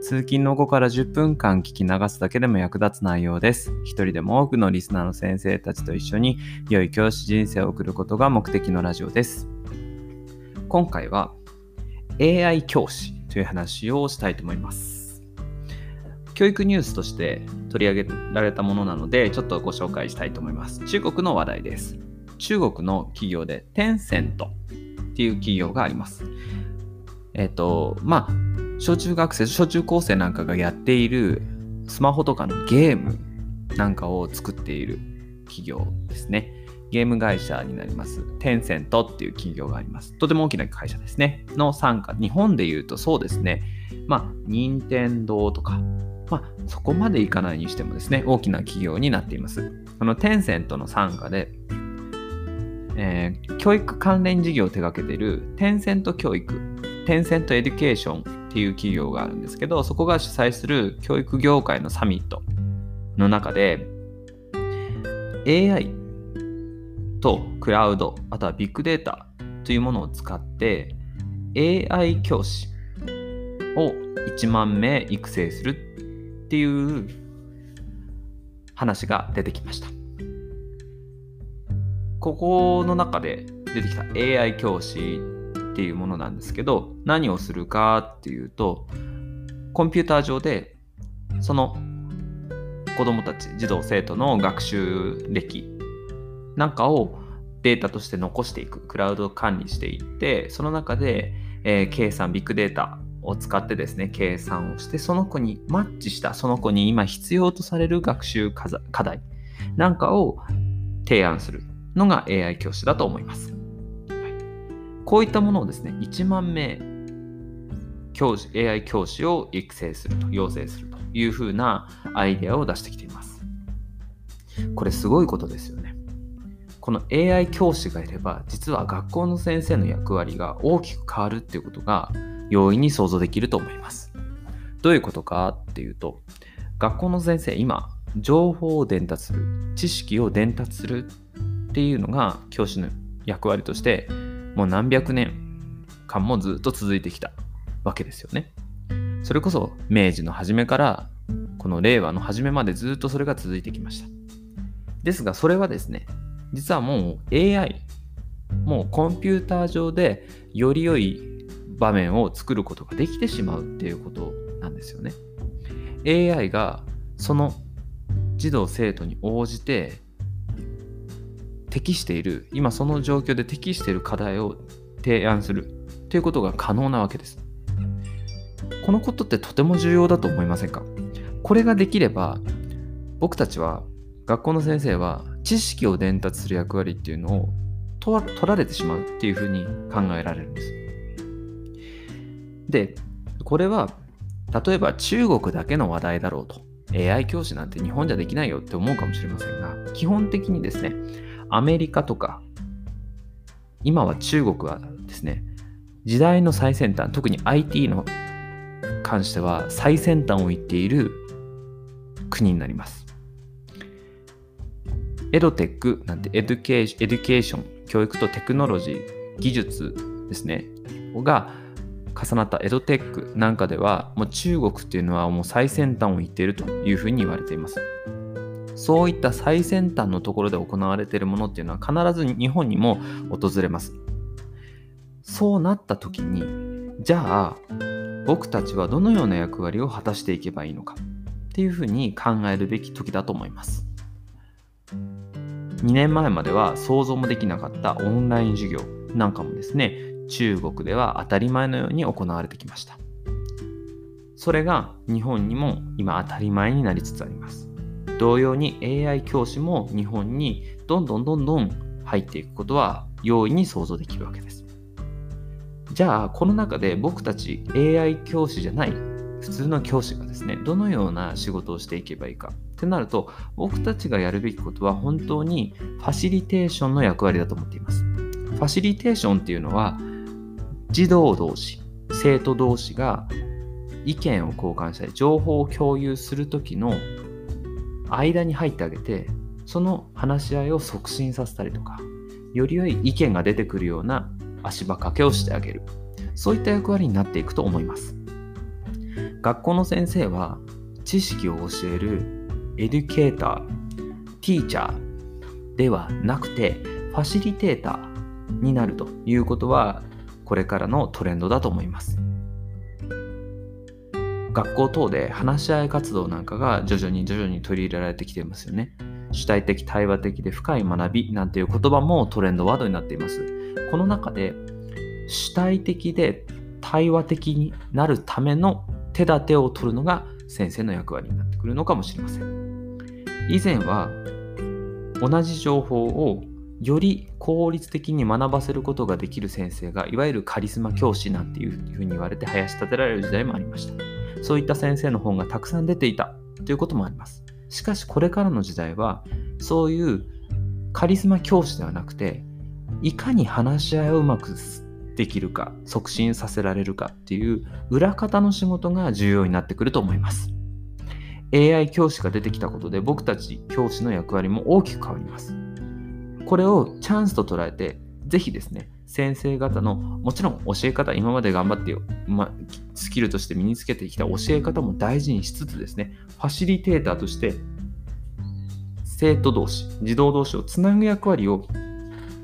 通勤の後から10分間聞き流すだけでも役立つ内容です。一人でも多くのリスナーの先生たちと一緒に良い教師人生を送ることが目的のラジオです。今回は AI 教師という話をしたいと思います。教育ニュースとして取り上げられたものなのでちょっとご紹介したいと思います。中国の話題です。中国の企業でテンセントっていう企業があります。えっ、と、まあ、小中学生、小中高生なんかがやっているスマホとかのゲームなんかを作っている企業ですね。ゲーム会社になります。テンセントっていう企業があります。とても大きな会社ですね。の参加。日本で言うとそうですね。まあ、任天堂とか、まあ、そこまでいかないにしてもですね、大きな企業になっています。このテンセントの参加で、えー教育関連事業を手掛けているテンセント教育、テンセントエデュケーションっていう企業があるんですけど、そこが主催する教育業界のサミットの中で、AI とクラウド、あとはビッグデータというものを使って AI 教師を1万名育成するっていう話が出てきました。ここの中で出てきた AI 教師っていうものなんですけど何をするかっていうとコンピューター上でその子どもたち児童生徒の学習歴なんかをデータとして残していくクラウド管理していってその中で、えー計算ビッグデータを使ってですね計算をしてその子にマッチしたその子に今必要とされる学習課題なんかを提案するのが AI 教師だと思います。こういったものをですね、1万名教師 AI 教師を育成すると、養成するというふうなアイデアを出してきています。これすごいことですよね。この AI 教師がいれば、実は学校の先生の役割が大きく変わるっていうことが容易に想像できると思います。どういうことかっていうと、学校の先生、今、情報を伝達する、知識を伝達するっていうのが教師の役割としてもう何百年間もずっと続いてきたわけですよね。それこそ明治の初めからこの令和の初めまでずっとそれが続いてきました。ですがそれはですね実はもう AI もうコンピューター上でより良い場面を作ることができてしまうっていうことなんですよね。AI がその児童生徒に応じて適している今その状況で適している課題を提案するということが可能なわけです。このことってとても重要だと思いませんか？これができれば僕たちは学校の先生は知識を伝達する役割っていうのを取られてしまうっていうふうに考えられるんです。でこれは例えば中国だけの話題だろうと。AI 教師なんて日本じゃできないよって思うかもしれませんが基本的にですねアメリカとか、今は中国はですね、時代の最先端、特に IT の関しては最先端を言っている国になります。エドテックなんて education、education、教育とテクノロジー、技術ですね、が重なったエドテックなんかでは、もう中国っていうのはもう最先端を行っているというふうに言われています。そういった最先端のところで行われているものっていうのは必ず日本にも訪れます。そうなった時に、じゃあ僕たちはどのような役割を果たしていけばいいのかっていうふうに考えるべき時だと思います。2年前までは想像もできなかったオンライン授業なんかもですね、中国では当たり前のように行われてきました。それが日本にも今当たり前になりつつあります。同様に AI 教師も日本にどんどんどんどん入っていくことは容易に想像できるわけです。じゃあこの中で僕たち AI 教師じゃない普通の教師がですねどのような仕事をしていけばいいかってなると僕たちがやるべきことは本当にファシリテーションの役割だと思っていますファシリテーションっていうのは児童同士生徒同士が意見を交換したり情報を共有する時の間に入ってあげてその話し合いを促進させたりとかより良い意見が出てくるような足場掛けをしてあげる。そういった役割になっていくと思います。学校の先生は知識を教えるエデュケーターティーチャーではなくてファシリテーターになるということはこれからのトレンドだと思います。学校等で話し合い活動なんかが徐々に徐々に取り入れられてきていますよね。主体的対話的で深い学びなんていう言葉もトレンドワードになっています。この中で主体的で対話的になるための手立てを取るのが先生の役割になってくるのかもしれません。以前は同じ情報をより効率的に学ばせることができる先生がいわゆるカリスマ教師なんていうふうに言われて林立てられる時代もありました。そういった先生の本がたくさん出ていた。ということもあります。しかしこれからの時代はそういうカリスマ教師ではなくていかに話し合いをうまくできるか促進させられるかっていう裏方の仕事が重要になってくると思います。AI 教師が出てきたことで僕たち教師の役割も大きく変わります。これをチャンスと捉えてぜひですね先生方のもちろん教え方今まで頑張ってよ、ま、スキルとして身につけてきた教え方も大事にしつつですねファシリテーターとして生徒同士児童同士をつなぐ役割を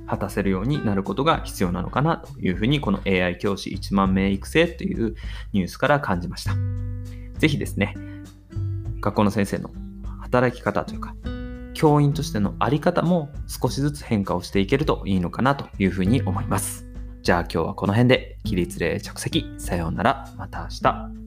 果たせるようになることが必要なのかなというふうにこの AI 教師1万名育成というニュースから感じました。ぜひですね、学校の先生の働き方というか、教員としての在り方も少しずつ変化をしていけるといいのかなというふうに思います。じゃあ今日はこの辺で起立例着席。さようなら。また明日。